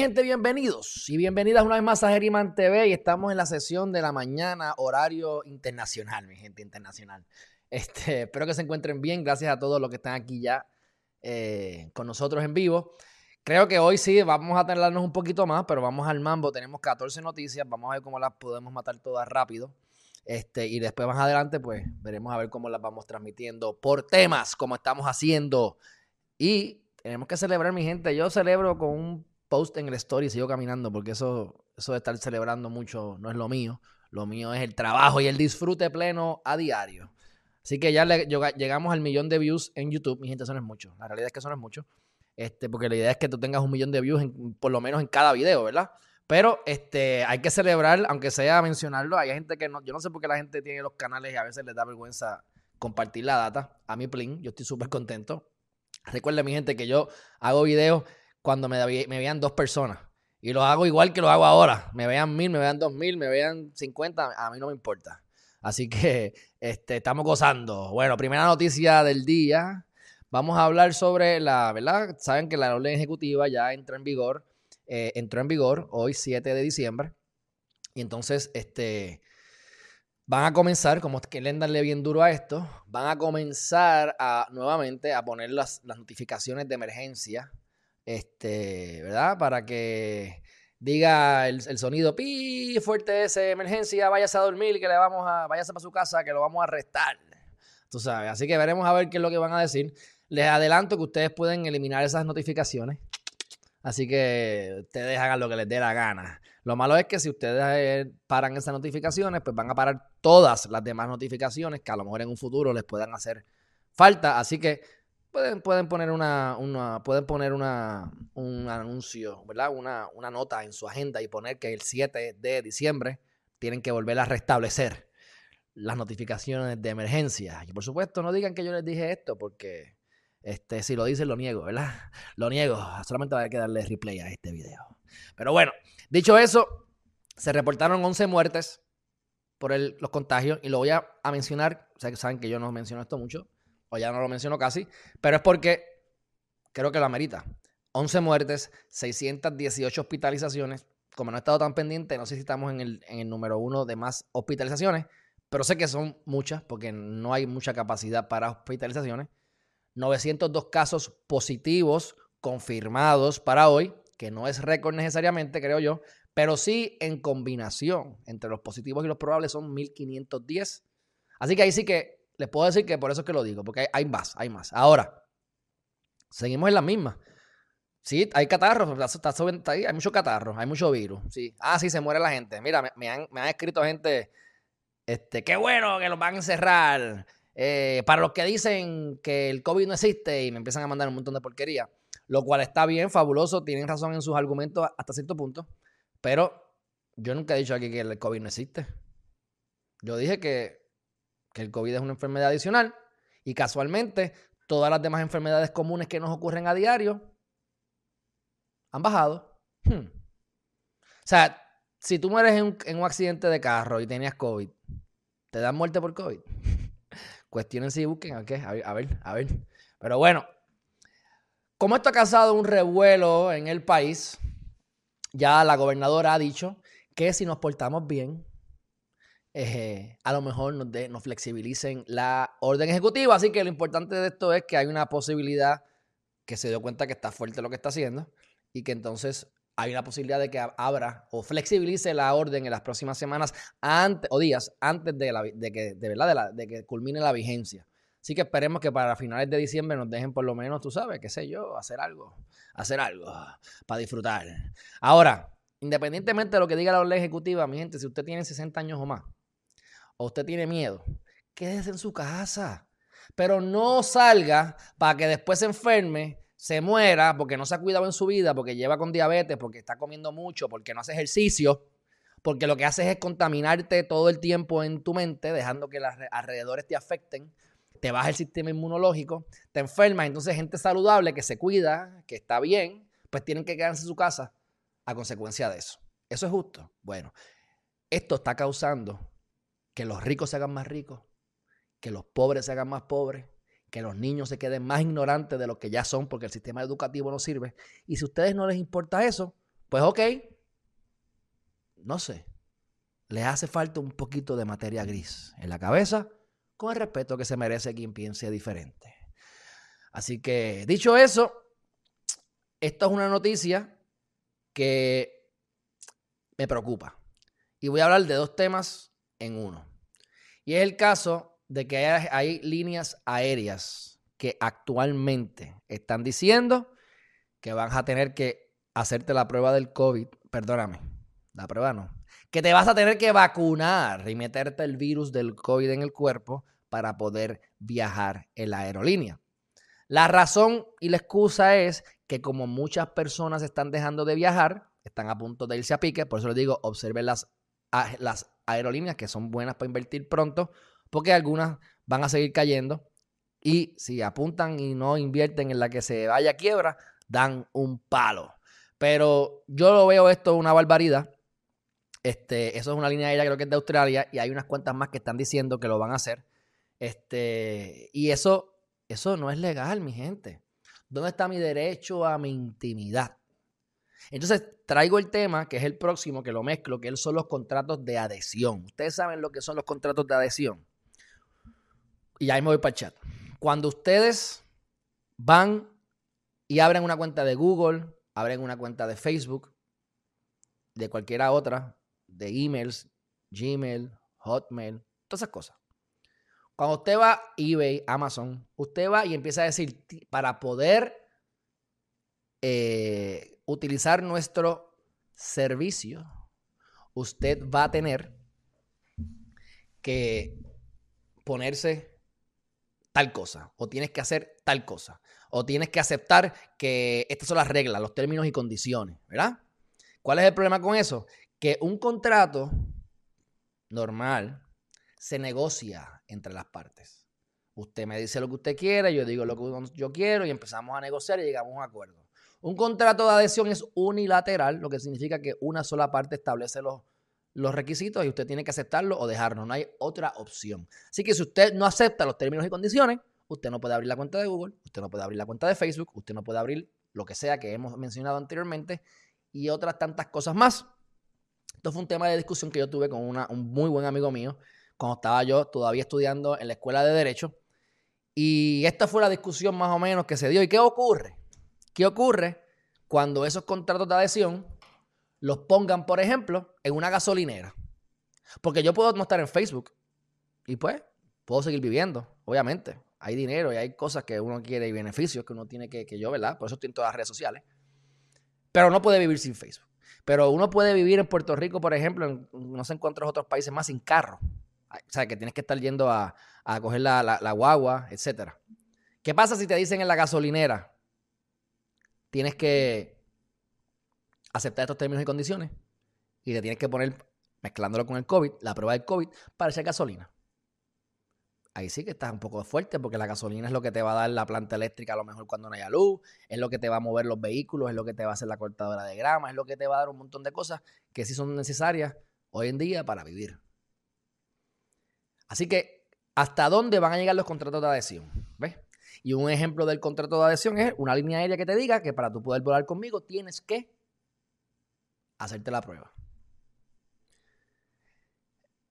Gente, bienvenidos y bienvenidas una vez más a Geriman TV y estamos en la sesión de la mañana, horario internacional, mi gente internacional. Este, espero que se encuentren bien, gracias a todos los que están aquí ya eh, con nosotros en vivo. Creo que hoy sí vamos a tardarnos un poquito más, pero vamos al mambo. Tenemos 14 noticias, vamos a ver cómo las podemos matar todas rápido. Este, y después más adelante, pues veremos a ver cómo las vamos transmitiendo por temas, como estamos haciendo. Y tenemos que celebrar, mi gente. Yo celebro con un post en el story y sigo caminando, porque eso, eso de estar celebrando mucho no es lo mío. Lo mío es el trabajo y el disfrute pleno a diario. Así que ya llegamos al millón de views en YouTube. Mi gente, eso no es mucho. La realidad es que eso no es mucho. Este, porque la idea es que tú tengas un millón de views por lo menos en cada video, ¿verdad? Pero este, hay que celebrar, aunque sea mencionarlo. Hay gente que no, yo no sé por qué la gente tiene los canales y a veces les da vergüenza compartir la data. A mí, Plin, yo estoy súper contento. Recuerden, mi gente, que yo hago videos cuando me, me vean dos personas. Y los hago igual que lo hago ahora. Me vean mil, me vean dos mil, me vean cincuenta, a mí no me importa. Así que este, estamos gozando. Bueno, primera noticia del día. Vamos a hablar sobre la, ¿verdad? Saben que la orden ejecutiva ya entra en vigor, eh, entró en vigor hoy 7 de diciembre. Y entonces, este, van a comenzar, como quieren darle bien duro a esto, van a comenzar a nuevamente a poner las, las notificaciones de emergencia, este, ¿verdad? Para que diga el, sonido, pi, fuerte ese, emergencia, váyase a dormir, que le vamos a, váyase para su casa, que lo vamos a arrestar. Tú sabes, así que veremos a ver qué es lo que van a decir. Les adelanto que ustedes pueden eliminar esas notificaciones. Así que ustedes hagan lo que les dé la gana. Lo malo es que si ustedes eh, paran esas notificaciones, pues van a parar todas las demás notificaciones que a lo mejor en un futuro les puedan hacer falta. Así que pueden, pueden poner una, pueden poner una, un anuncio, ¿verdad? Una, una nota en su agenda y poner que el 7 de diciembre tienen que volver a restablecer las notificaciones de emergencia. Y por supuesto, no digan que yo les dije esto, porque este, si lo dicen, lo niego, ¿verdad? Lo niego. Solamente va a que darle replay a este video. Pero bueno, dicho eso, se reportaron 11 muertes por los contagios y lo voy a, mencionar. O sea, que saben que yo no menciono esto mucho, o ya no lo menciono casi, pero es porque creo que lo amerita. 11 muertes, 618 hospitalizaciones. Como no he estado tan pendiente, no sé si estamos en el, en el número uno de más hospitalizaciones, pero sé que son muchas porque no hay mucha capacidad para hospitalizaciones. 902 casos positivos confirmados para hoy, que no es récord necesariamente, creo yo, pero sí en combinación entre los positivos y los probables son 1510. Así que ahí sí que les puedo decir que por eso es que lo digo, porque hay, más, hay más. Ahora, seguimos en la misma. Sí, hay catarros, hay mucho catarro, hay mucho virus. Sí. Ah, sí, se muere la gente. Mira, me, han, me han escrito gente, este, qué bueno que los van a encerrar. Eh, para los que dicen que el COVID no existe y me empiezan a mandar un montón de porquería, lo cual está bien, fabuloso, tienen razón en sus argumentos hasta cierto punto, pero yo nunca he dicho aquí que el COVID no existe. Yo dije que, que el COVID es una enfermedad adicional y casualmente todas las demás enfermedades comunes que nos ocurren a diario han bajado. Hmm. O sea, si tú mueres en un, en un accidente de carro y tenías COVID, ¿te dan muerte por COVID? Cuestionen si busquen, ¿a qué? A ver, a ver, a ver. Pero bueno, como esto ha causado un revuelo en el país, ya la gobernadora ha dicho que si nos portamos bien, a lo mejor nos, nos flexibilicen la orden ejecutiva. Así que lo importante de esto es que hay una posibilidad que se dio cuenta que está fuerte lo que está haciendo y que entonces hay una posibilidad de que abra o flexibilice la orden en las próximas semanas antes, o días antes de, la, de que, de, verdad, de, que culmine la vigencia. Así que esperemos que para finales de diciembre nos dejen por lo menos, tú sabes, qué sé yo, hacer algo, hacer algo para disfrutar. Ahora, independientemente de lo que diga la orden ejecutiva, mi gente, si usted tiene 60 años o más, o usted tiene miedo, quédese en su casa. Pero no salga para que después se enferme se muera porque no se ha cuidado en su vida, porque lleva con diabetes, porque está comiendo mucho, porque no hace ejercicio, porque lo que haces es contaminarte todo el tiempo en tu mente, dejando que los alrededores te afecten, te baja el sistema inmunológico, te enfermas, entonces gente saludable que se cuida, que está bien, pues tienen que quedarse en su casa a consecuencia de eso. ¿Eso es justo? Bueno, esto está causando que los ricos se hagan más ricos, que los pobres se hagan más pobres, que los niños se queden más ignorantes de lo que ya son porque el sistema educativo no sirve. Y si a ustedes no les importa eso, Pues ok, no sé, le hace falta un poquito de materia gris en la cabeza con el respeto que se merece quien piense diferente. Así que, dicho eso, esta es una noticia que me preocupa. Y voy a hablar de dos temas en uno. Y es el caso de que hay, líneas aéreas que actualmente están diciendo que vas a tener que hacerte la prueba del COVID. Perdóname, la prueba no. Que te vas a tener que vacunar y meterte el virus del COVID en el cuerpo para poder viajar en la aerolínea. La razón y la excusa es que como muchas personas están dejando de viajar, están a punto de irse a pique, por eso les digo, observen las, las aerolíneas que son buenas para invertir pronto, porque algunas van a seguir cayendo y si apuntan y no invierten en la que se vaya a quiebra, dan un palo. Pero yo lo veo esto una barbaridad. Este, eso es una línea aérea creo que es de Australia y hay unas cuantas más que están diciendo que lo van a hacer. Este, y eso eso no es legal, mi gente. ¿Dónde está mi derecho a mi intimidad? Entonces traigo el tema, que es el próximo, que lo mezclo, que son los contratos de adhesión. Ustedes saben lo que son los contratos de adhesión. Y ahí me voy para el chat. Cuando ustedes van y abren una cuenta de Google, abren una cuenta de Facebook, de cualquiera otra, de emails, Gmail, Hotmail, todas esas cosas. Cuando usted va a eBay, Amazon, usted va y empieza a decir, para poder eh, utilizar nuestro servicio, usted va a tener que ponerse tal cosa, o tienes que hacer tal cosa, o tienes que aceptar que estas son las reglas, los términos y condiciones, ¿verdad? ¿Cuál es el problema con eso? Que un contrato normal se negocia entre las partes. Usted me dice lo que usted quiere, yo digo lo que yo quiero y empezamos a negociar y llegamos a un acuerdo. Un contrato de adhesión es unilateral, lo que significa que una sola parte establece los, requisitos y usted tiene que aceptarlo o dejarlo. No hay otra opción. Así que si usted no acepta los términos y condiciones, usted no puede abrir la cuenta de Google, usted no puede abrir la cuenta de Facebook, usted no puede abrir lo que sea que hemos mencionado anteriormente y otras tantas cosas más. Esto fue un tema de discusión que yo tuve con un muy buen amigo mío cuando estaba yo todavía estudiando en la escuela de Derecho. Y esta fue la discusión más o menos que se dio. ¿Y qué ocurre? ¿Qué ocurre cuando esos contratos de adhesión los pongan, por ejemplo, en una gasolinera? Porque yo puedo no estar en Facebook y pues puedo seguir viviendo, obviamente. Hay dinero y hay cosas que uno quiere y beneficios que uno tiene que, que yo, ¿verdad? Por eso estoy en todas las redes sociales. Pero no puede vivir sin Facebook. Pero uno puede vivir en Puerto Rico, por ejemplo, en no sé en cuántos otros países más sin carro. O sea, que tienes que estar yendo a, coger la, guagua, etc. ¿Qué pasa si te dicen en la gasolinera? Tienes que aceptar estos términos y condiciones y te tienes que poner, mezclándolo con el COVID, la prueba del COVID para echar gasolina. Ahí sí que estás un poco fuerte porque la gasolina es lo que te va a dar la planta eléctrica a lo mejor cuando no haya luz, es lo que te va a mover los vehículos, es lo que te va a hacer la cortadora de grama, es lo que te va a dar un montón de cosas que sí son necesarias hoy en día para vivir. Así que, ¿hasta dónde van a llegar los contratos de adhesión? ¿Ves? Y un ejemplo del contrato de adhesión es una línea aérea que te diga que para tú poder volar conmigo tienes que hacerte la prueba.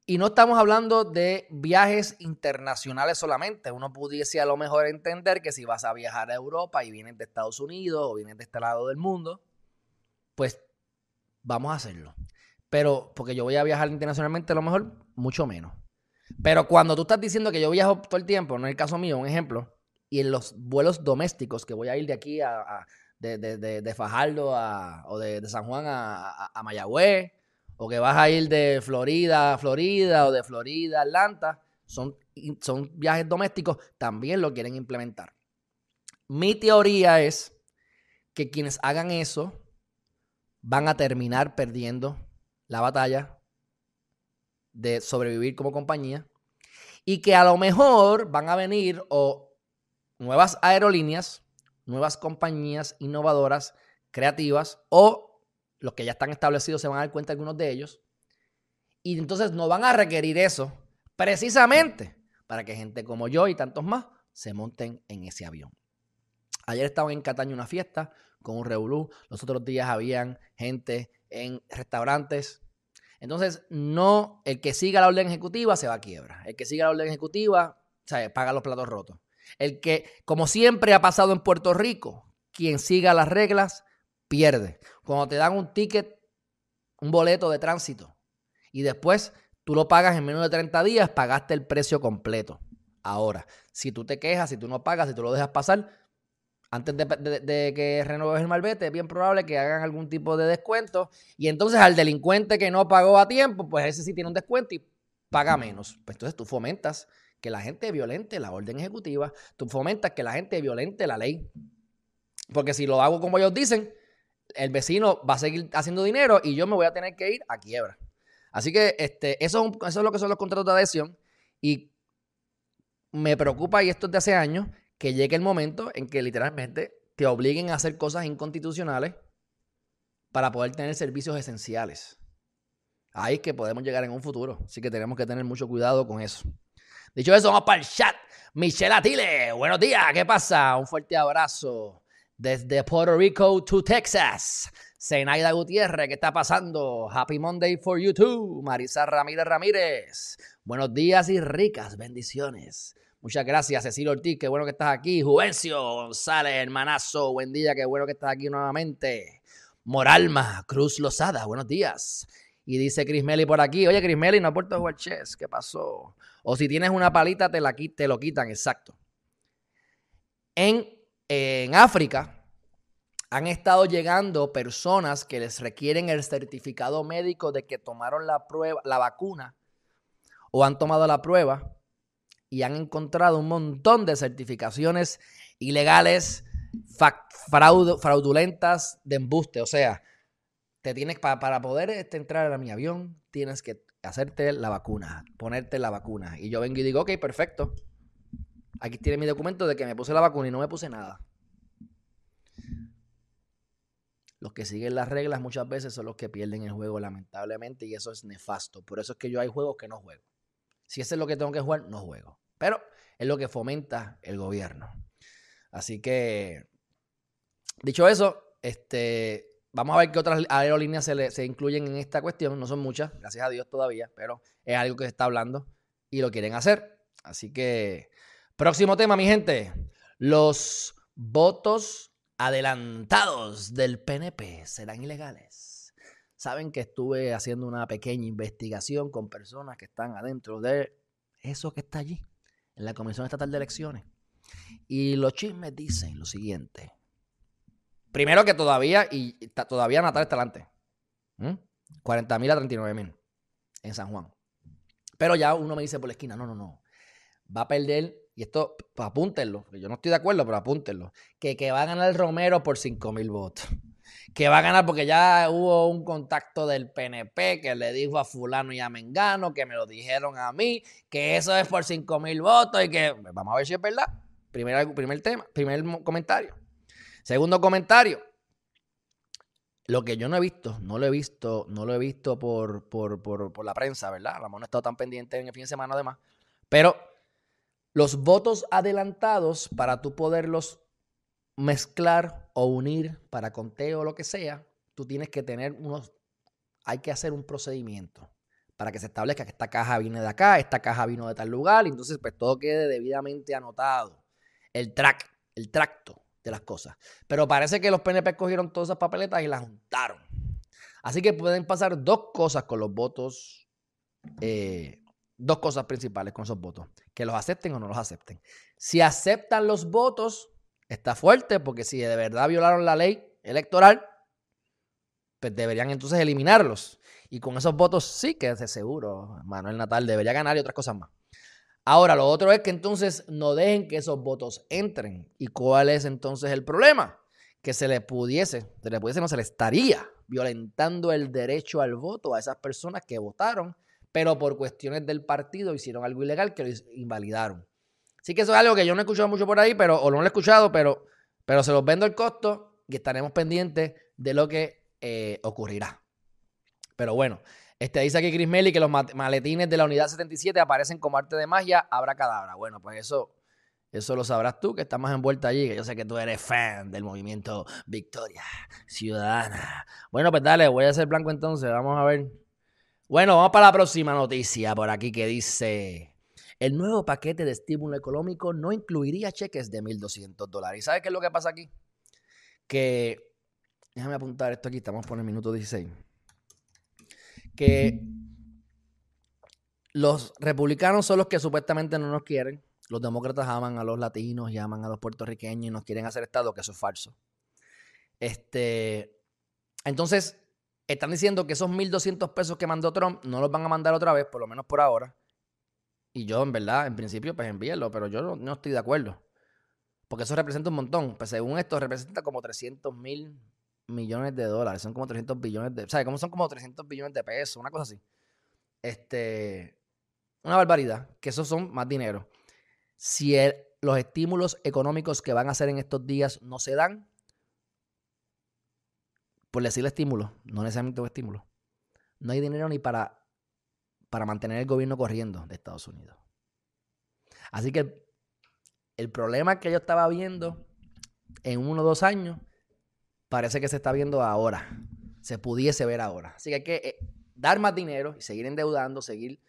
Y no estamos hablando de viajes internacionales solamente. Uno pudiese a lo mejor entender que si vas a viajar a Europa y vienes de Estados Unidos o vienes de este lado del mundo, pues vamos a hacerlo. Pero porque yo voy a viajar internacionalmente, a lo mejor mucho menos. Pero cuando tú estás diciendo que yo viajo todo el tiempo, no es el caso mío, un ejemplo, y en los vuelos domésticos que voy a ir de aquí a, de, de, de, Fajardo a, o de, San Juan a, a, Mayagüez, o que vas a ir de Florida a Florida o de Florida a Atlanta, son, son viajes domésticos, también lo quieren implementar. Mi teoría es que quienes hagan eso van a terminar perdiendo la batalla de sobrevivir como compañía y que a lo mejor van a venir o nuevas aerolíneas, nuevas compañías innovadoras, creativas o los que ya están establecidos se van a dar cuenta algunos de ellos y entonces no van a requerir eso precisamente para que gente como yo y tantos más se monten en ese avión. Ayer estaba en Cataño una fiesta con un revolú. Los otros días habían gente en restaurantes. Entonces, no, el que siga la orden ejecutiva se va a quiebra. El que siga la orden ejecutiva, o paga los platos rotos. El que, como siempre ha pasado en Puerto Rico, quien siga las reglas pierde. Cuando te dan un ticket, un boleto de tránsito, y después tú lo pagas en menos de 30 días, pagaste el precio completo. Ahora, si tú te quejas, si tú no pagas, si tú lo dejas pasar, antes de, que renueves el malvete, es bien probable que hagan algún tipo de descuento. Y entonces al delincuente que no pagó a tiempo, pues ese sí tiene un descuento y paga menos. Pues entonces tú fomentas que la gente violente la orden ejecutiva, tú fomentas que la gente violente la ley. Porque si lo hago como ellos dicen, el vecino va a seguir haciendo dinero y yo me voy a tener que ir a quiebra. Así que este, eso, es eso es lo que son los contratos de adhesión. Y me preocupa, y esto es de hace años, que llegue el momento en que literalmente te obliguen a hacer cosas inconstitucionales para poder tener servicios esenciales. Ahí es que podemos llegar en un futuro. Así que tenemos que tener mucho cuidado con eso. Dicho eso, vamos para el chat. Michelle Atile, buenos días, ¿qué pasa? Un fuerte abrazo desde Puerto Rico to Texas. Zenaida Gutiérrez, ¿qué está pasando? Happy Monday for you too. Marisa Ramírez Ramírez, buenos días y ricas bendiciones. Muchas gracias, Cecilio Ortiz, qué bueno que estás aquí. Juvencio González, hermanazo, buen día, qué bueno que estás aquí nuevamente. Moralma Cruz Lozada, buenos días. Y dice Chris Melly por aquí, oye Chris Melly, no aporta jugar chess, ¿qué pasó? O si tienes una palita, te, la, te lo quitan, exacto. En, en África han estado llegando personas que les requieren el certificado médico de que tomaron la prueba, la vacuna, o han tomado la prueba y han encontrado un montón de certificaciones ilegales, fraudulentas de embuste. O sea, tienes para, poder este, entrar a mi avión, tienes que hacerte la vacuna, ponerte la vacuna. Y yo vengo y digo, ok, perfecto. Aquí tiene mi documento de que me puse la vacuna y no me puse nada. Los que siguen las reglas muchas veces son los que pierden el juego, lamentablemente, y eso es nefasto. Por eso es que yo hay juegos que no juego. Si ese es lo que tengo que jugar, no juego. Pero es lo que fomenta el gobierno. Así que, dicho eso, este, Vamos a ver qué otras aerolíneas se, incluyen en esta cuestión. No son muchas, gracias a Dios todavía, pero es algo que se está hablando y lo quieren hacer. Así que, próximo tema, mi gente. Los votos adelantados del PNP serán ilegales. Saben que estuve haciendo una pequeña investigación con personas que están adentro de eso que está allí, en la Comisión Estatal de Elecciones. Y los chismes dicen lo siguiente. Primero que todavía, y todavía Natal está adelante. 40 mil a 39 mil en San Juan. Pero ya uno me dice por la esquina, no, no, no. Va a perder, y esto, pues apúntenlo, yo no estoy de acuerdo, pero apúntenlo, que, que va a ganar Romero por 5 mil votos. Que va a ganar porque ya hubo un contacto del PNP que le dijo a fulano y a Mengano, que me lo dijeron a mí, que eso es por 5 mil votos y que, vamos a ver si es verdad. Primer, primer tema, primer comentario. Segundo comentario. Lo que yo no he visto, no lo he visto, no lo he visto por, por, la prensa, ¿verdad? La mano ha estado tan pendiente en el fin de semana además. Pero los votos adelantados, para tú poderlos mezclar o unir para conteo o lo que sea, tú tienes que tener unos, hay que hacer un procedimiento para que se establezca que esta caja viene de acá, esta caja vino de tal lugar, y entonces pues todo quede debidamente anotado. El track, el tracto de las cosas. Pero parece que los PNP cogieron todas esas papeletas y las juntaron. Así que pueden pasar dos cosas con los votos, eh, dos cosas principales con esos votos, que los acepten o no los acepten. Si aceptan los votos, está fuerte, porque si de verdad violaron la ley electoral, pues deberían entonces eliminarlos. Y con esos votos sí que de seguro, Manuel Natal debería ganar y otras cosas más. Ahora, lo otro es que entonces no dejen que esos votos entren. ¿Y cuál es entonces el problema? Que se le pudiese, se le pudiese, no se le estaría violentando el derecho al voto a esas personas que votaron, pero por cuestiones del partido hicieron algo ilegal que lo invalidaron. Así que eso es algo que yo no he escuchado mucho por ahí, pero, o no lo he escuchado, pero, pero se los vendo el costo y estaremos pendientes de lo que eh, ocurrirá. Pero bueno, este, dice aquí Chris Melly que los maletines de la unidad 77 aparecen como arte de magia, habrá cadabra. Bueno, pues eso, Eso lo sabrás tú, que estás más envuelta allí, que yo sé que tú eres fan del movimiento Victoria Ciudadana. Bueno, pues dale, voy a hacer blanco entonces, vamos a ver. Bueno, vamos para la próxima noticia por aquí que dice, el nuevo paquete de estímulo económico no incluiría cheques de 1.200 dólares. ¿Y sabes qué es lo que pasa aquí? Que, déjame apuntar esto aquí, estamos por el minuto 16. Que los republicanos son los que supuestamente no nos quieren los demócratas aman a los latinos y aman a los puertorriqueños y nos quieren hacer Estado, que eso es falso. Este, entonces, están diciendo que esos 1.200 pesos que mandó Trump no los van a mandar otra vez, por lo menos por ahora. Y yo, en verdad, en principio, pues envíenlo, pero yo no, estoy de acuerdo. Porque eso representa un montón. Pues según esto, representa como 300 mil millones de dólares. Son como 300 billones de... ¿Sabes? Como son como 300 billones de pesos, una cosa así. Este... Una barbaridad. Que esos son más dinero si los estímulos económicos que van a hacer en estos días no se dan, por decirle estímulo, no necesariamente un estímulo, no hay dinero ni para, para mantener el gobierno corriendo de Estados Unidos. Así que el, problema que yo estaba viendo en uno o dos años, parece que se está viendo ahora, se pudiese ver ahora. Así que hay que eh, dar más dinero y seguir endeudando, seguir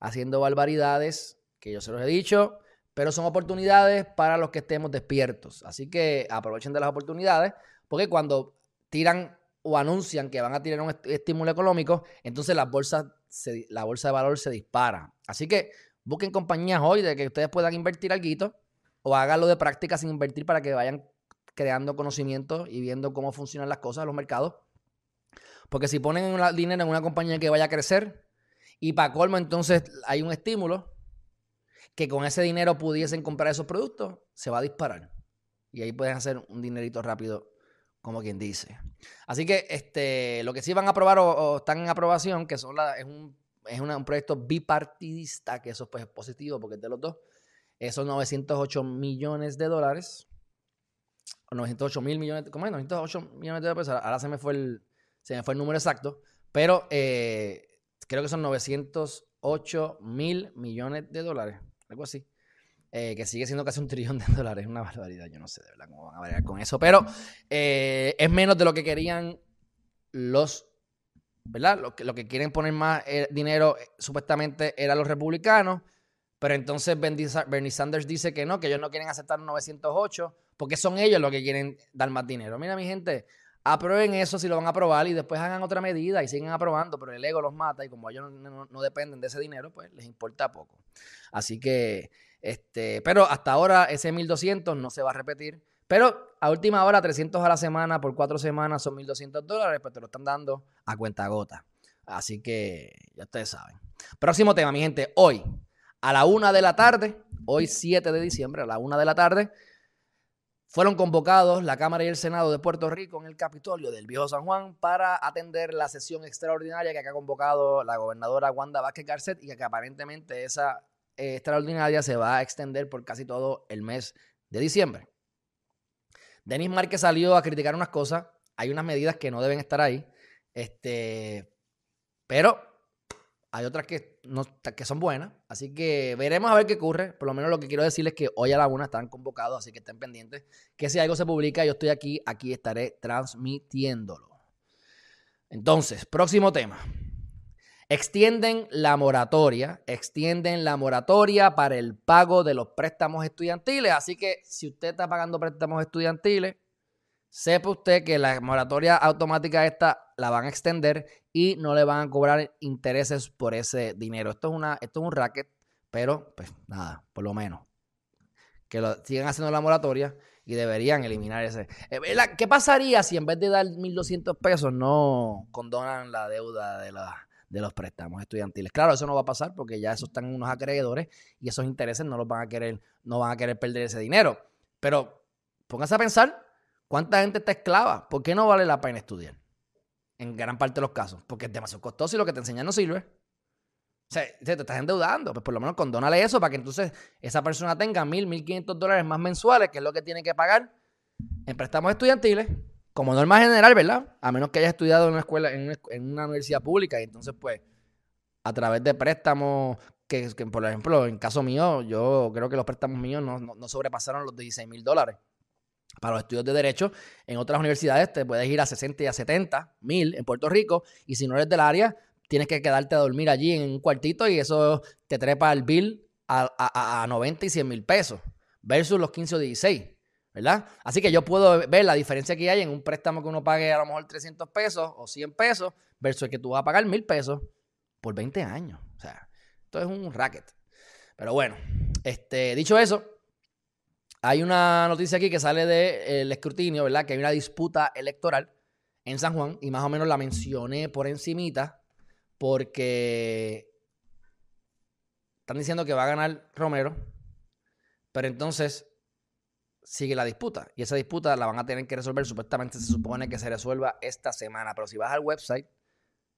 haciendo barbaridades, que yo se los he dicho, pero son oportunidades para los que estemos despiertos. Así que aprovechen de las oportunidades, porque cuando tiran o anuncian que van a tirar un estímulo económico, entonces la bolsa, la bolsa de valor se dispara. Así que busquen compañías hoy de que ustedes puedan invertir algo o háganlo de práctica sin invertir para que vayan creando conocimiento y viendo cómo funcionan las cosas los mercados. Porque si ponen dinero en una compañía que vaya a crecer y para colmo entonces hay un estímulo, que con ese dinero pudiesen comprar esos productos, se va a disparar. Y ahí pueden hacer un dinerito rápido, como quien dice. Así que este, lo que sí van a aprobar o, están en aprobación, que son es, un, es un proyecto bipartidista, que eso pues, es positivo porque es de los dos. Esos 908 millones de dólares. 908 mil millones, ¿cómo es? 908 millones de dólares. Ahora se me fue el, se me fue el número exacto. Pero eh, creo que son 908 mil millones de dólares algo así. Eh, que sigue siendo casi un trillón de dólares, una barbaridad. Yo no sé de verdad cómo van a variar con eso, pero eh, es menos de lo que querían los, ¿verdad? Lo que, lo que quieren poner más dinero supuestamente eran los republicanos, pero entonces Bernie Sanders dice que no, que ellos no quieren aceptar 908, porque son ellos los que quieren dar más dinero. Mira, mi gente, aprueben eso si lo van a aprobar y después hagan otra medida y siguen aprobando, pero el ego los mata y como ellos no dependen de ese dinero, pues les importa poco. Así que, este, pero hasta ahora ese 1200 no se va a repetir. Pero a última hora, 300 a la semana por cuatro semanas son 1200 dólares, pues te lo están dando a cuenta gota. Así que ya ustedes saben. Próximo tema, mi gente. Hoy, a la una de la tarde, hoy 7 de diciembre, a la una de la tarde, fueron convocados la Cámara y el Senado de Puerto Rico en el Capitolio del Viejo San Juan para atender la sesión extraordinaria que ha convocado la gobernadora Wanda Vázquez Garcet y que aparentemente esa extraordinaria se va a extender por casi todo el mes de diciembre. Denis Márquez salió a criticar unas cosas. Hay unas medidas que no deben estar ahí. Este, pero hay otras que, no, que son buenas. Así que veremos a ver qué ocurre. Por lo menos lo que quiero decirles es que hoy a la una están convocados, así que estén pendientes. Que si algo se publica, yo estoy aquí, aquí estaré transmitiéndolo. Entonces, próximo tema. Extienden la moratoria, extienden la moratoria para el pago de los préstamos estudiantiles. Así que si usted está pagando préstamos estudiantiles, sepa usted que la moratoria automática esta la van a extender y no le van a cobrar intereses por ese dinero. Esto es, una, esto es un racket, pero pues nada, por lo menos. Que lo sigan haciendo la moratoria y deberían eliminar ese. Eh, ¿Qué pasaría si en vez de dar 1.200 pesos no condonan la deuda de la de los préstamos estudiantiles. Claro, eso no va a pasar porque ya esos están unos acreedores y esos intereses no los van a querer, no van a querer perder ese dinero. Pero pónganse a pensar cuánta gente está esclava. ¿Por qué no vale la pena estudiar? En gran parte de los casos. Porque es demasiado costoso y lo que te enseñan no sirve. O sea, te estás endeudando. Pues por lo menos condónale eso para que entonces esa persona tenga mil, mil quinientos dólares más mensuales, que es lo que tiene que pagar en préstamos estudiantiles como norma general, ¿verdad? A menos que haya estudiado en una escuela, en una, universidad pública, y entonces, pues, a través de préstamos que, por ejemplo, en caso mío, yo creo que los préstamos míos no, sobrepasaron los 16 mil dólares. Para los estudios de Derecho, en otras universidades te puedes ir a 60 y a 70 mil en Puerto Rico, y si no eres del área, tienes que quedarte a dormir allí en un cuartito y eso te trepa el bill a, a 90 y 100 mil pesos, versus los 15 o 16. ¿verdad? Así que yo puedo ver la diferencia que hay en un préstamo que uno pague a lo mejor 300 pesos o 100 pesos versus el que tú vas a pagar 1000 pesos por 20 años. O sea, esto es un racket. Pero bueno, este, dicho eso, hay una noticia aquí que sale del escrutinio, ¿verdad? Que hay una disputa electoral en San Juan y más o menos la mencioné por encimita porque están diciendo que va a ganar Romero, pero entonces sigue la disputa. Y esa disputa la van a tener que resolver. Supuestamente se supone que se resuelva esta semana. Pero si vas al website,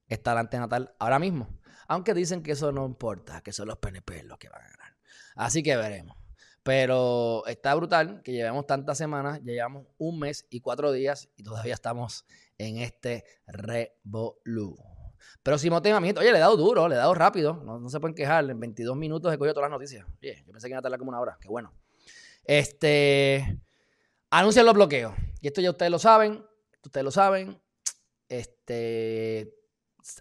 está la antenatal ahora mismo. Aunque dicen que eso no importa, que son los PNP los que van a ganar. Así que veremos. Pero está brutal que llevemos tantas semanas, llevamos un mes y cuatro días y todavía estamos en este revolú. Próximo tema, mi gente. Oye, le he dado duro, le he dado rápido. No, se pueden quejar. En 22 minutos he cogido todas las noticias. Oye, yo pensé que iba a tardar como una hora. Qué bueno. Este, anuncian los bloqueos. Y esto ya ustedes lo saben, ustedes lo saben. Este,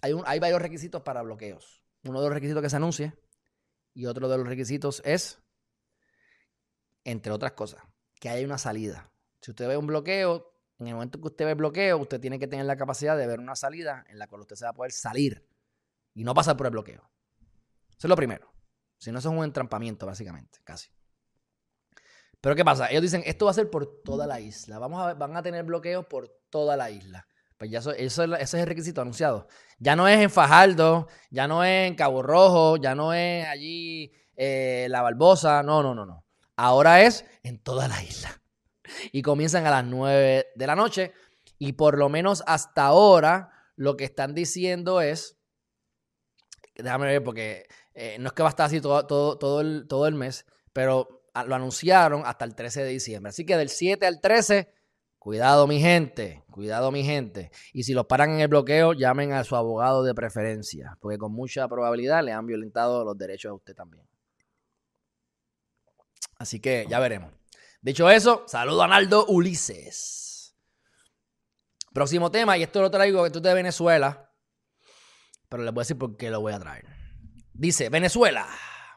hay, un, hay varios requisitos para bloqueos. Uno de los requisitos que se anuncie y otro de los requisitos es, entre otras cosas, que haya una salida. Si usted ve un bloqueo, en el momento que usted ve el bloqueo, usted tiene que tener la capacidad de ver una salida en la cual usted se va a poder salir y no pasar por el bloqueo. Eso es lo primero. Si no, eso es un entrampamiento, básicamente, casi. Pero ¿qué pasa? Ellos dicen, esto va a ser por toda la isla. Vamos a, van a tener bloqueos por toda la isla. Pues ya eso, ese es el requisito anunciado. Ya no es en Fajardo, ya no es en Cabo Rojo, ya no es allí eh, La Barbosa. No, no, no, no. Ahora es en toda la isla. Y comienzan a las 9 de la noche. Y por lo menos hasta ahora, lo que están diciendo es. Déjame ver, porque eh, no es que va a estar así todo, todo, todo, el, todo el mes, pero lo anunciaron hasta el 13 de diciembre. Así que del 7 al 13, cuidado mi gente, cuidado mi gente. Y si los paran en el bloqueo, llamen a su abogado de preferencia, porque con mucha probabilidad le han violentado los derechos a usted también. Así que ya veremos. Dicho eso, saludo a Naldo Ulises. Próximo tema, y esto lo traigo que tú de Venezuela, pero les voy a decir por qué lo voy a traer. Dice, Venezuela.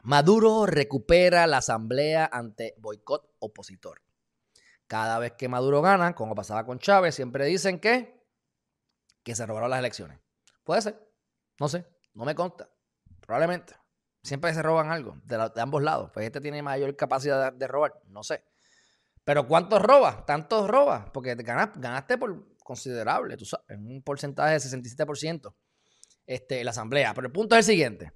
Maduro recupera la asamblea ante boicot opositor. Cada vez que Maduro gana, como pasaba con Chávez, siempre dicen que, que se robaron las elecciones. Puede ser, no sé, no me consta. Probablemente. Siempre se roban algo de, ambos lados. Pues este tiene mayor capacidad de, robar, no sé. Pero ¿cuántos robas? Tantos robas, porque ganaste, por considerable, tú sabes, en un porcentaje de 67% este, la asamblea. Pero el punto es el siguiente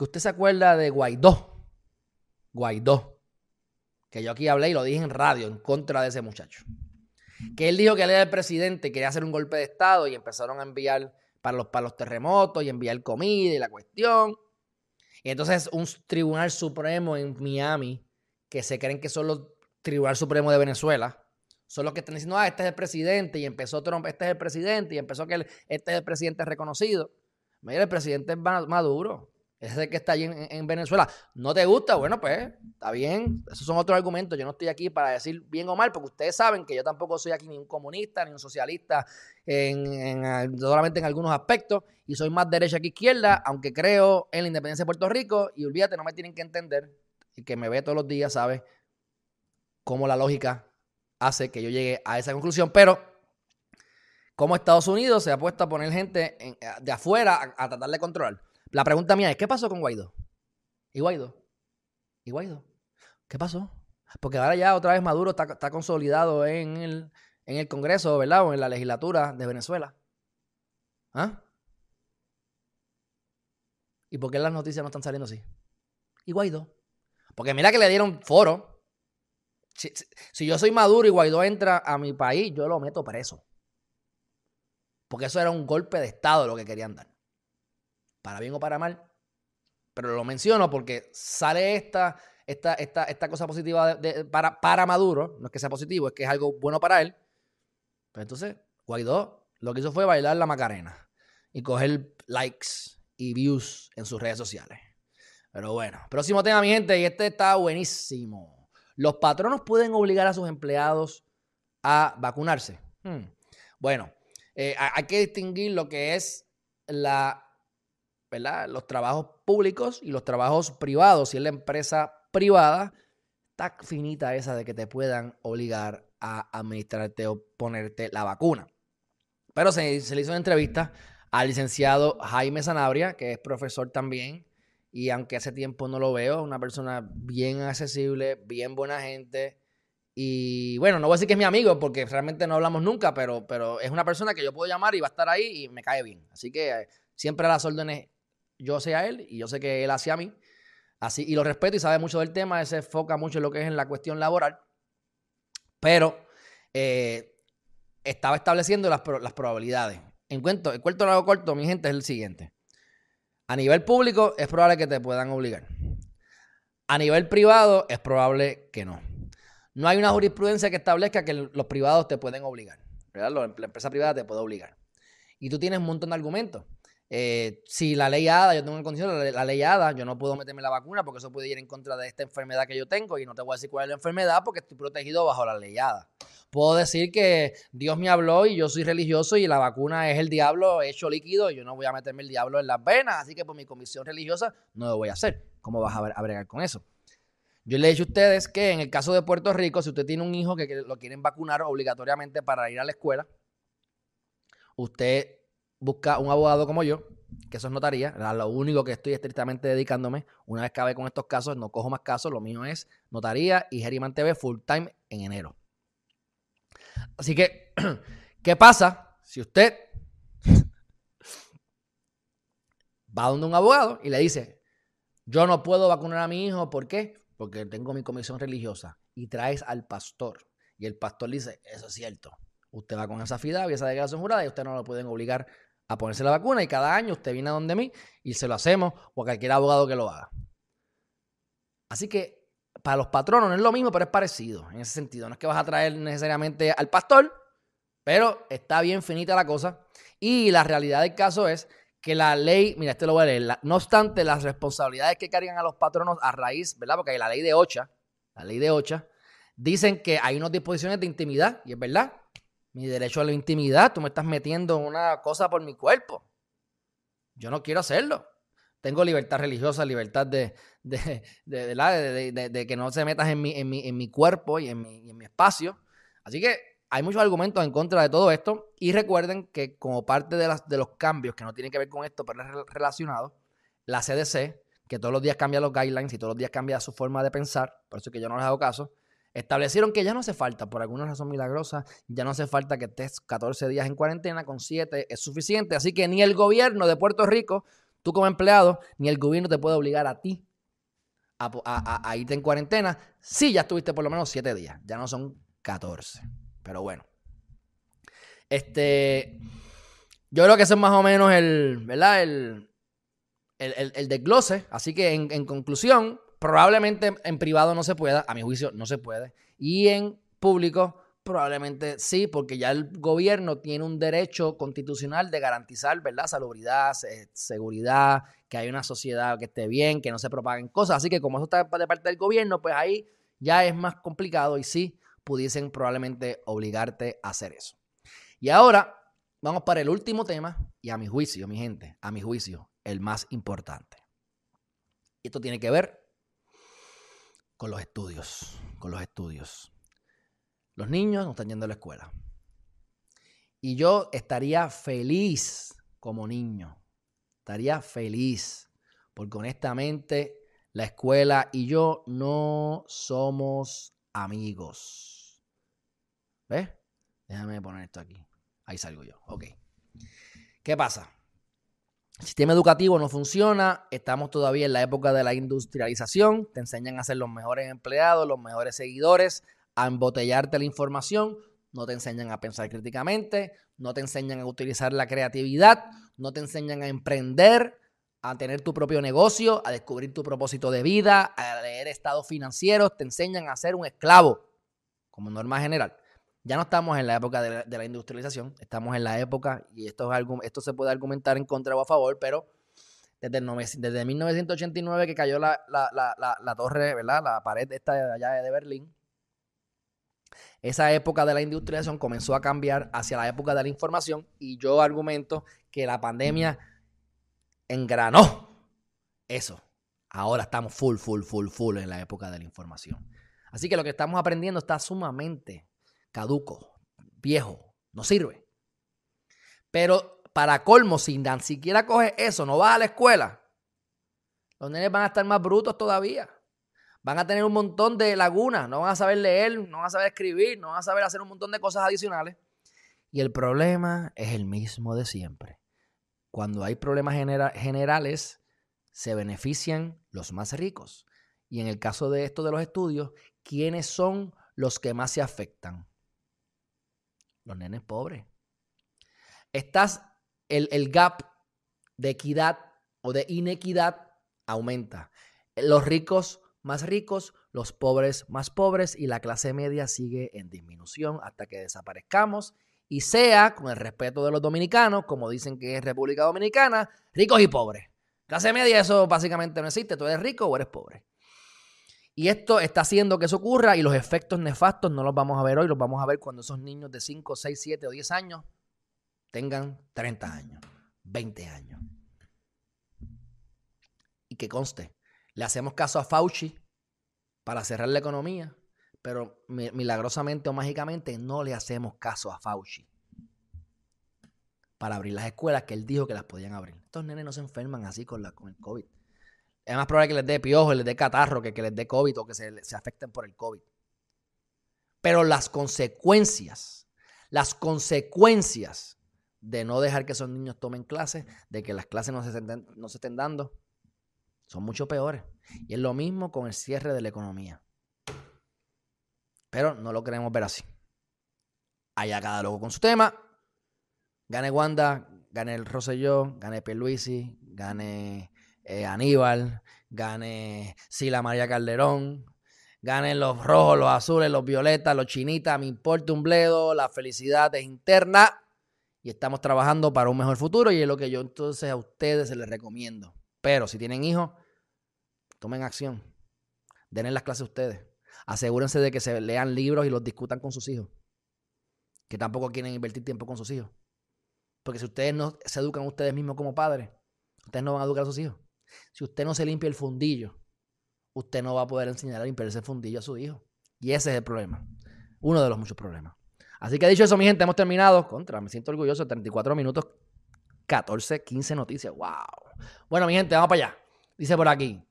que usted se acuerda de Guaidó. Guaidó. Que yo aquí hablé y lo dije en radio en contra de ese muchacho. Que él dijo que él era el presidente, quería hacer un golpe de Estado y empezaron a enviar para los, para los terremotos y enviar comida y la cuestión. Y entonces un tribunal supremo en Miami, que se creen que son los tribunal supremo de Venezuela, son los que están diciendo, ah, este es el presidente, y empezó Trump, este es el presidente, y empezó que este es el presidente reconocido. Mira, el presidente es Maduro. Ese que está allí en, Venezuela. ¿No te gusta? Bueno, pues está bien. Esos son otros argumentos. Yo no estoy aquí para decir bien o mal, porque ustedes saben que yo tampoco soy aquí ni un comunista ni un socialista, en, solamente en algunos aspectos. Y soy más derecha que izquierda, aunque creo en la independencia de Puerto Rico. Y olvídate, no me tienen que entender. El que me ve todos los días sabe cómo la lógica hace que yo llegue a esa conclusión. Pero como Estados Unidos se ha puesto a poner gente de afuera a tratar de controlar. La pregunta mía es, ¿qué pasó con Guaidó? ¿Y Guaidó? ¿Y Guaidó? ¿Qué pasó? Porque ahora ya otra vez Maduro está, consolidado en el, en el Congreso, ¿verdad? O en la legislatura de Venezuela. ¿Ah? ¿Y por qué las noticias no están saliendo así? ¿Y Guaidó? Porque mira que le dieron foro. Si, si, yo soy Maduro y Guaidó entra a mi país, yo lo meto preso. Porque eso era un golpe de Estado lo que querían dar para bien o para mal. Pero lo menciono porque sale esta, esta, esta, esta cosa positiva para, para Maduro. No es que sea positivo, es que es algo bueno para él. Pero entonces, Guaidó lo que hizo fue bailar la Macarena y coger likes y views en sus redes sociales. Pero bueno, próximo tema, mi gente, y este está buenísimo. Los patronos pueden obligar a sus empleados a vacunarse. Hmm. Bueno, eh, hay que distinguir lo que es la, ¿verdad? los trabajos públicos y los trabajos privados. Si es la empresa privada, está finita esa de que te puedan obligar a administrarte o ponerte la vacuna. Pero se, le hizo una entrevista al licenciado Jaime Sanabria, que es profesor también, y aunque hace tiempo no lo veo, una persona bien accesible, bien buena gente. Y bueno, no voy a decir que es mi amigo porque realmente no hablamos nunca, pero, pero es una persona que yo puedo llamar y va a estar ahí y me cae bien. Así que eh, siempre a las órdenes yo sé a él y yo sé que él hace a mí. Así, y lo respeto y sabe mucho del tema, él se enfoca mucho en lo que es en la cuestión laboral. Pero eh, estaba estableciendo las, probabilidades. En cuento, el cuarto lado corto, mi gente, es el siguiente. A nivel público es probable que te puedan obligar. A nivel privado es probable que no. No hay una jurisprudencia que establezca que los privados te pueden obligar. La empresa privada te puede obligar. Y tú tienes un montón de argumentos. Eh, si la ley ADA, yo tengo en condición la, la, ley yo no puedo meterme la vacuna porque eso puede ir en contra de esta enfermedad que yo tengo y no te voy a decir cuál es la enfermedad porque estoy protegido bajo la ley ADA. Puedo decir que Dios me habló y yo soy religioso y la vacuna es el diablo hecho líquido y yo no voy a meterme el diablo en las venas, así que por mi comisión religiosa no lo voy a hacer. ¿Cómo vas a, bregar con eso? Yo le he dicho a ustedes que en el caso de Puerto Rico, si usted tiene un hijo que lo quieren vacunar obligatoriamente para ir a la escuela, usted busca un abogado como yo, que eso es notaría, lo único que estoy estrictamente dedicándome, una vez que acabe con estos casos, no cojo más casos, lo mío es notaría y Geriman TV full time en enero. Así que, ¿qué pasa si usted va donde un abogado y le dice, yo no puedo vacunar a mi hijo, ¿por qué? Porque tengo mi comisión religiosa y traes al pastor y el pastor dice, eso es cierto, usted va con esa fidad y esa declaración jurada y usted no lo pueden obligar a ponerse la vacuna y cada año usted viene a donde mí y se lo hacemos o a cualquier abogado que lo haga. Así que para los patronos no es lo mismo, pero es parecido en ese sentido. No es que vas a traer necesariamente al pastor, pero está bien finita la cosa. Y la realidad del caso es que la ley, mira, este lo voy a leer, no obstante las responsabilidades que cargan a los patronos a raíz, ¿verdad? Porque hay la ley de OCHA, la ley de OCHA, dicen que hay unas disposiciones de intimidad, y es verdad, mi derecho a la intimidad, tú me estás metiendo una cosa por mi cuerpo. Yo no quiero hacerlo. Tengo libertad religiosa, libertad de, de, de, que no se metas en mi, en mi, en mi cuerpo y en mi, en mi espacio. Así que hay muchos argumentos en contra de todo esto. Y recuerden que como parte de, las, de los cambios que no tienen que ver con esto, pero es relacionado, la CDC, que todos los días cambia los guidelines y todos los días cambia su forma de pensar, por eso que yo no les hago caso, Establecieron que ya no hace falta, por alguna razón milagrosa, ya no hace falta que estés 14 días en cuarentena, con 7 es suficiente. Así que ni el gobierno de Puerto Rico, tú como empleado, ni el gobierno te puede obligar a ti a, irte en cuarentena si ya estuviste por lo menos 7 días. Ya no son 14. Pero bueno. Este. Yo creo que ese es más o menos el, ¿verdad? El, el, el, desglose. Así que en conclusión, Probablemente en privado no se pueda, a mi juicio no se puede. Y en público probablemente sí, porque ya el gobierno tiene un derecho constitucional de garantizar, ¿verdad? Salubridad, seguridad, que hay una sociedad que esté bien, que no se propaguen cosas. Así que como eso está de parte del gobierno, pues ahí ya es más complicado y sí pudiesen probablemente obligarte a hacer eso. Y ahora vamos para el último tema y a mi juicio, mi gente, a mi juicio, el más importante. Esto tiene que ver con los estudios, con los estudios. Los niños no están yendo a la escuela. Y yo estaría feliz como niño. Estaría feliz. Porque honestamente la escuela y yo no somos amigos. ¿Ves? Déjame poner esto aquí. Ahí salgo yo. Ok. ¿Qué pasa? El sistema educativo no funciona, estamos todavía en la época de la industrialización, te enseñan a ser los mejores empleados, los mejores seguidores, a embotellarte la información, no te enseñan a pensar críticamente, no te enseñan a utilizar la creatividad, no te enseñan a emprender, a tener tu propio negocio, a descubrir tu propósito de vida, a leer estados financieros, te enseñan a ser un esclavo, como norma general. Ya no estamos en la época de la, industrialización, estamos en la época, y esto, se puede argumentar en contra o a favor, pero desde, desde 1989 que cayó la, torre, ¿verdad? La pared esta allá de Berlín. Esa época de la industrialización comenzó a cambiar hacia la época de la información y yo argumento que la pandemia engranó eso. Ahora estamos full, full, full, full en la época de la información. Así que lo que estamos aprendiendo está sumamente caduco, viejo, no sirve. Pero para colmo, si ni siquiera coge eso, no vas a la escuela, los nenes van a estar más brutos todavía. Van a tener un montón de lagunas, no van a saber leer, no van a saber escribir, no van a saber hacer un montón de cosas adicionales. Y el problema es el mismo de siempre. Cuando hay problemas generales, se benefician los más ricos. Y en el caso de esto de los estudios, ¿quiénes son los que más se afectan? Los nenes pobres. Estás, el, el gap de equidad o de inequidad aumenta. Los ricos más ricos, los pobres más pobres y la clase media sigue en disminución hasta que desaparezcamos y sea, con el respeto de los dominicanos, como dicen que es República Dominicana, ricos y pobres. Clase media eso básicamente no existe, tú eres rico o eres pobre. Y esto está haciendo que eso ocurra y los efectos nefastos no los vamos a ver hoy, los vamos a ver cuando esos niños de 5, 6, 7 o 10 años tengan 30 años, 20 años. Y que conste, le hacemos caso a Fauci para cerrar la economía, pero milagrosamente o mágicamente no le hacemos caso a Fauci para abrir las escuelas que él dijo que las podían abrir. Estos nenes no se enferman así con, la, con el COVID. Es más probable que les dé piojo, les dé catarro, que, que les dé COVID o que se, se afecten por el COVID. Pero las consecuencias, las consecuencias de no dejar que esos niños tomen clases, de que las clases no se, no se estén dando, son mucho peores. Y es lo mismo con el cierre de la economía. Pero no lo queremos ver así. Allá cada loco con su tema. Gane Wanda, gane el Rosselló, gane Pierluisi, gane eh, Aníbal, gane Sila María Calderón, ganen los rojos, los azules, los violetas, los chinitas, me importa un bledo, la felicidad es interna y estamos trabajando para un mejor futuro y es lo que yo entonces a ustedes se les recomiendo. Pero si tienen hijos, tomen acción. Denle las clases a ustedes. Asegúrense de que se lean libros y los discutan con sus hijos. Que tampoco quieren invertir tiempo con sus hijos. Porque si ustedes no se educan ustedes mismos como padres, ustedes no van a educar a sus hijos. Si usted no se limpia el fundillo, usted no va a poder enseñar a limpiar ese fundillo a su hijo. Y ese es el problema. Uno de los muchos problemas. Así que dicho eso, mi gente, hemos terminado. Contra, me siento orgulloso. 34 minutos, 14, 15 noticias. ¡Wow! Bueno, mi gente, vamos para allá. Dice por aquí.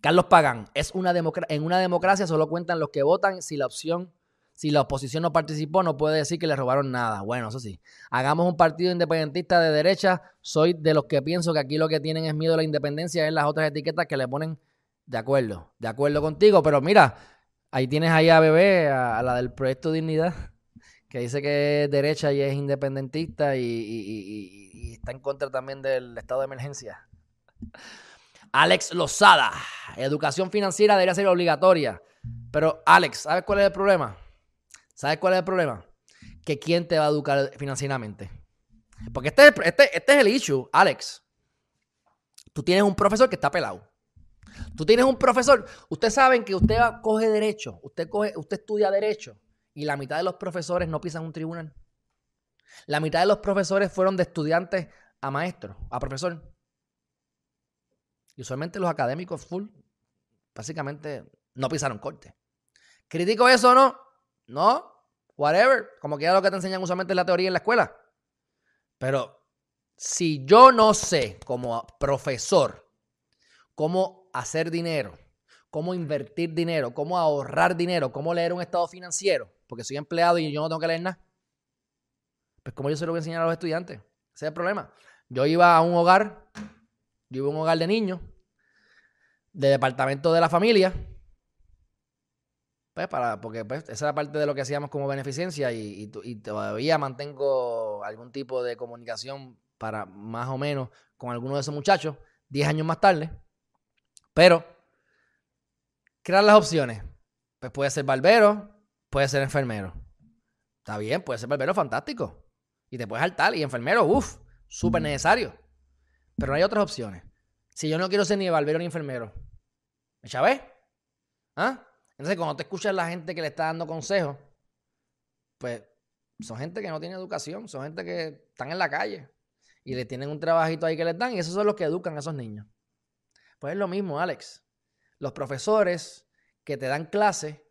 Carlos Pagán, es una en una democracia solo cuentan los que votan si la opción, si la oposición no participó, no puede decir que le robaron nada. Bueno, eso sí. Hagamos un partido independentista de derecha. Soy de los que pienso que aquí lo que tienen es miedo a la independencia, es las otras etiquetas que le ponen de acuerdo. De acuerdo contigo, pero mira, Ahí tienes ahí a Bebé, a, la del Proyecto Dignidad, que dice que es derecha y es independentista y, está en contra también del estado de emergencia. Alex Lozada, educación financiera debería ser obligatoria. Pero Alex, ¿sabes cuál es el problema? ¿Sabes cuál es el problema? Que quién te va a educar financieramente. Porque este, este, este es el issue, Alex. Tú tienes un profesor que está pelado. Tú tienes un profesor, ustedes saben que usted coge derecho, usted, coge, usted estudia derecho y la mitad de los profesores no pisan un tribunal. La mitad de los profesores fueron de estudiantes a maestro, a profesor. Y usualmente los académicos full, básicamente, no pisaron corte. ¿Critico eso o no? No, whatever. Como que ya lo que te enseñan usualmente es la teoría en la escuela. Pero si yo no sé como profesor cómo hacer dinero, cómo invertir dinero, cómo ahorrar dinero, cómo leer un estado financiero, porque soy empleado y yo no tengo que leer nada. Pues como yo se lo voy a enseñar a los estudiantes. Ese es el problema. Yo iba a un hogar, yo iba a un hogar de niños, de departamento de la familia, pues para, porque pues, esa era parte de lo que hacíamos como beneficencia y, y todavía mantengo algún tipo de comunicación para más o menos con algunos de esos muchachos, 10 años más tarde. Pero, crear las opciones. Pues puede ser barbero, puede ser enfermero. Está bien, puede ser barbero fantástico. Y te puedes saltar. Y enfermero, uff, súper necesario. Pero no hay otras opciones. Si yo no quiero ser ni barbero ni enfermero, ¿me chavé? ¿Ah? Entonces, cuando te escuchas la gente que le está dando consejos, pues son gente que no tiene educación, son gente que están en la calle y le tienen un trabajito ahí que les dan y esos son los que educan a esos niños. Pues es lo mismo, Alex. Los profesores que te dan clase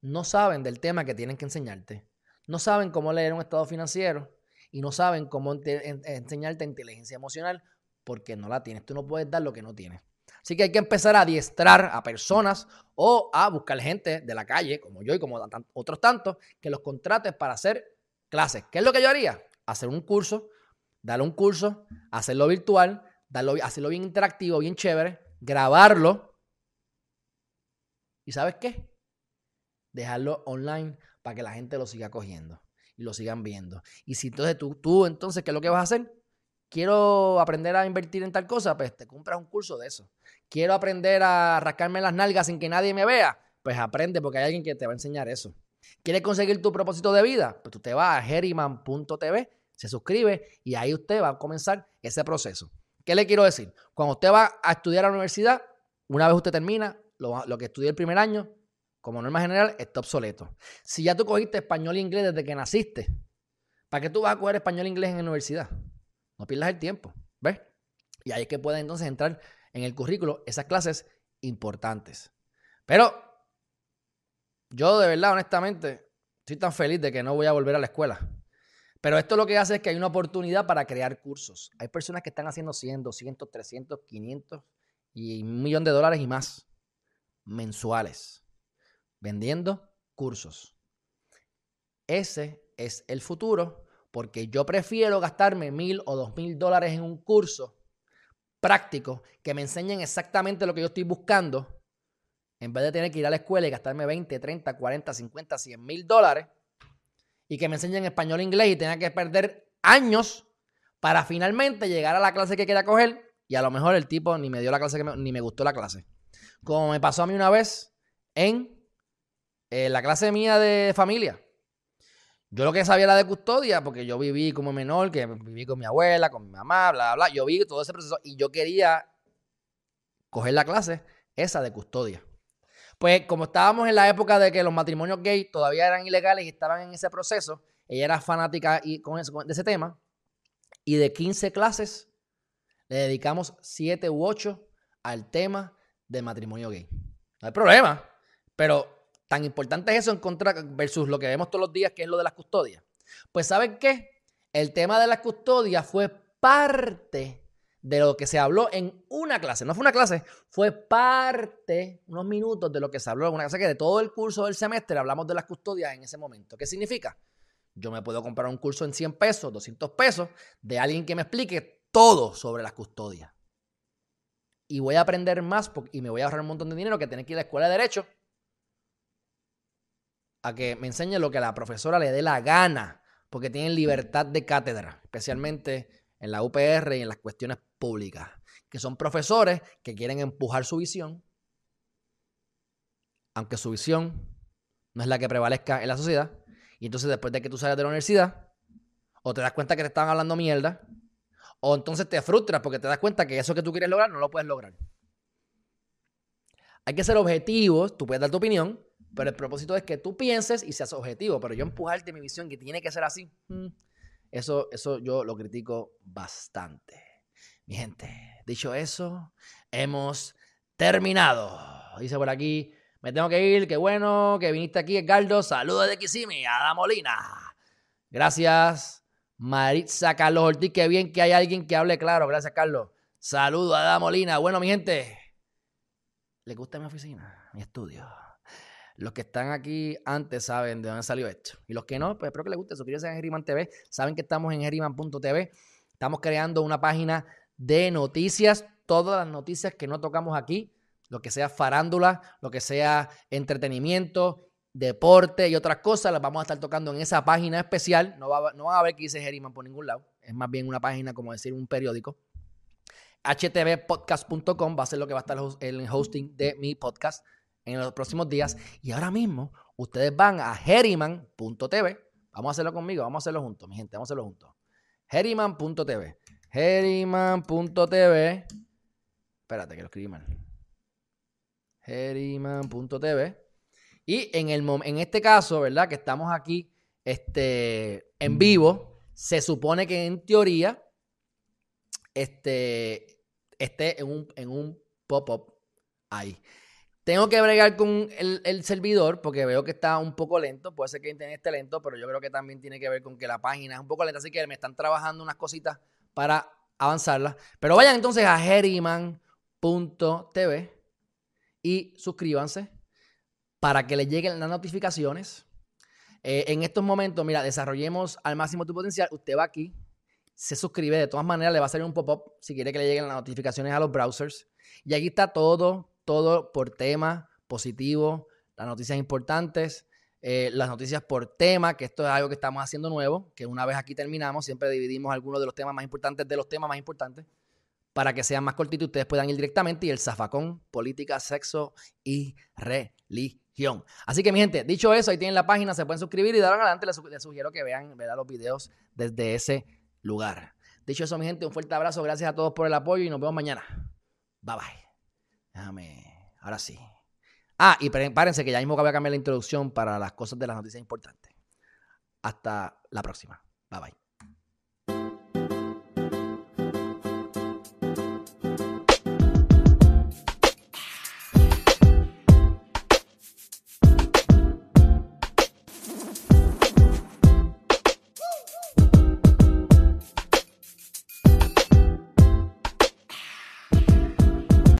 no saben del tema que tienen que enseñarte. No saben cómo leer un estado financiero y no saben cómo enseñarte inteligencia emocional porque no la tienes. Tú no puedes dar lo que no tienes. Así que hay que empezar a adiestrar a personas o a buscar gente de la calle, como yo y como otros tantos, que los contrates para hacer clases. ¿Qué es lo que yo haría? Hacer un curso, darle un curso, hacerlo virtual, darlo, hacerlo bien interactivo, bien chévere, grabarlo. ¿Y sabes qué? Dejarlo online para que la gente lo siga cogiendo y lo sigan viendo. Y si entonces tú, tú entonces, ¿qué es lo que vas a hacer? Quiero aprender a invertir en tal cosa, pues te compras un curso de eso. Quiero aprender a rascarme las nalgas sin que nadie me vea, pues aprende porque hay alguien que te va a enseñar eso. ¿Quieres conseguir tu propósito de vida? Pues tú te vas a geriman.tv, se suscribe y ahí usted va a comenzar ese proceso. ¿Qué le quiero decir? Cuando usted va a estudiar a la universidad, una vez usted termina, lo, lo que estudió el primer año, como norma general, está obsoleto. Si ya tú cogiste español e inglés desde que naciste, ¿para qué tú vas a coger español e inglés en la universidad? No pierdas el tiempo, ¿ves? Y ahí es que puedes entonces entrar en el currículo esas clases importantes. Pero yo de verdad, honestamente, estoy tan feliz de que no voy a volver a la escuela. Pero esto lo que hace es que hay una oportunidad para crear cursos. Hay personas que están haciendo 100, 200, 300, 500 y un millón de dólares y más mensuales vendiendo cursos. Ese es el futuro porque yo prefiero gastarme mil o dos mil dólares en un curso práctico que me enseñen exactamente lo que yo estoy buscando en vez de tener que ir a la escuela y gastarme 20, 30, 40, 50, 100 mil dólares y que me enseñen español e inglés y tenga que perder años para finalmente llegar a la clase que quería coger y a lo mejor el tipo ni me dio la clase que ni me gustó la clase. Como me pasó a mí una vez en eh, la clase mía de familia. Yo lo que sabía era de custodia, porque yo viví como menor, que viví con mi abuela, con mi mamá, bla, bla, bla. Yo vi todo ese proceso y yo quería coger la clase, esa de custodia. Pues como estábamos en la época de que los matrimonios gay todavía eran ilegales y estaban en ese proceso, ella era fanática y con de ese tema, y de 15 clases le dedicamos 7 u 8 al tema de matrimonio gay. No hay problema, pero Tan importante es eso en contra versus lo que vemos todos los días, que es lo de las custodias. Pues ¿saben qué? El tema de las custodias fue parte de lo que se habló en una clase. No fue una clase, fue parte, unos minutos de lo que se habló en una clase, que de todo el curso del semestre hablamos de las custodias en ese momento. ¿Qué significa? Yo me puedo comprar un curso en 100 pesos, 200 pesos, de alguien que me explique todo sobre las custodias. Y voy a aprender más y me voy a ahorrar un montón de dinero que tener que ir a la escuela de Derecho a que me enseñe lo que la profesora le dé la gana, porque tienen libertad de cátedra, especialmente en la UPR y en las cuestiones públicas, que son profesores que quieren empujar su visión, aunque su visión no es la que prevalezca en la sociedad, y entonces después de que tú sales de la universidad, o te das cuenta que te estaban hablando mierda, o entonces te frustras porque te das cuenta que eso que tú quieres lograr no lo puedes lograr. Hay que ser objetivos, tú puedes dar tu opinión, pero el propósito es que tú pienses y seas objetivo. Pero yo empujarte mi visión que tiene que ser así, mm, eso, eso yo lo critico bastante. Mi gente, dicho eso, hemos terminado. Dice por aquí, me tengo que ir, qué bueno que viniste aquí, Edgardo. Saludos de Kisimi, Ada Molina. Gracias, Maritza Carlos Ortiz. Qué bien que hay alguien que hable claro. Gracias, Carlos. Saludos a Ada Molina. Bueno, mi gente, ¿les gusta mi oficina, mi estudio? Los que están aquí antes saben de dónde salió esto. Y los que no, pues espero que les guste. Suscríbanse a Geriman TV. Saben que estamos en geriman.tv. Estamos creando una página de noticias. Todas las noticias que no tocamos aquí. Lo que sea farándula, lo que sea entretenimiento, deporte y otras cosas, las vamos a estar tocando en esa página especial. No, va, no a ver que dice Geriman por ningún lado. Es más bien una página, como decir, un periódico htvpodcast.com va a ser lo que va a estar el hosting de mi podcast en los próximos días. Y ahora mismo ustedes van a heriman.tv. Vamos a hacerlo conmigo, vamos a hacerlo juntos, mi gente, vamos a hacerlo juntos. Heriman.tv. Heriman.tv. Espérate que lo escribí mal. Heriman.tv. Y en, el, en este caso, ¿verdad? Que estamos aquí este, en vivo, se supone que en teoría este, esté en un, en un pop-up ahí. Tengo que bregar con el, servidor porque veo que está un poco lento. Puede ser que internet esté lento, pero yo creo que también tiene que ver con que la página es un poco lenta. Así que me están trabajando unas cositas para avanzarlas. Pero vayan entonces a heriman.tv y suscríbanse para que les lleguen las notificaciones. Eh, en estos momentos, mira, desarrollemos al máximo tu potencial. Usted va aquí, se suscribe. De todas maneras, le va a salir un pop-up si quiere que le lleguen las notificaciones a los browsers. Y aquí está todo, todo por tema positivo, las noticias importantes, eh, las noticias por tema, que esto es algo que estamos haciendo nuevo, que una vez aquí terminamos, siempre dividimos algunos de los temas más importantes de los temas más importantes para que sean más cortitos y ustedes puedan ir directamente. Y el zafacón, política, sexo y religión. Así que, mi gente, dicho eso, ahí tienen la página, se pueden suscribir y dar adelante. Les, sugiero que vean los videos desde ese lugar. Dicho eso, mi gente, un fuerte abrazo. Gracias a todos por el apoyo y nos vemos mañana. Bye bye. Déjame. Ahora sí. Ah, y prepárense que ya mismo voy a cambiar la introducción para las cosas de las noticias importantes. Hasta la próxima. Bye bye.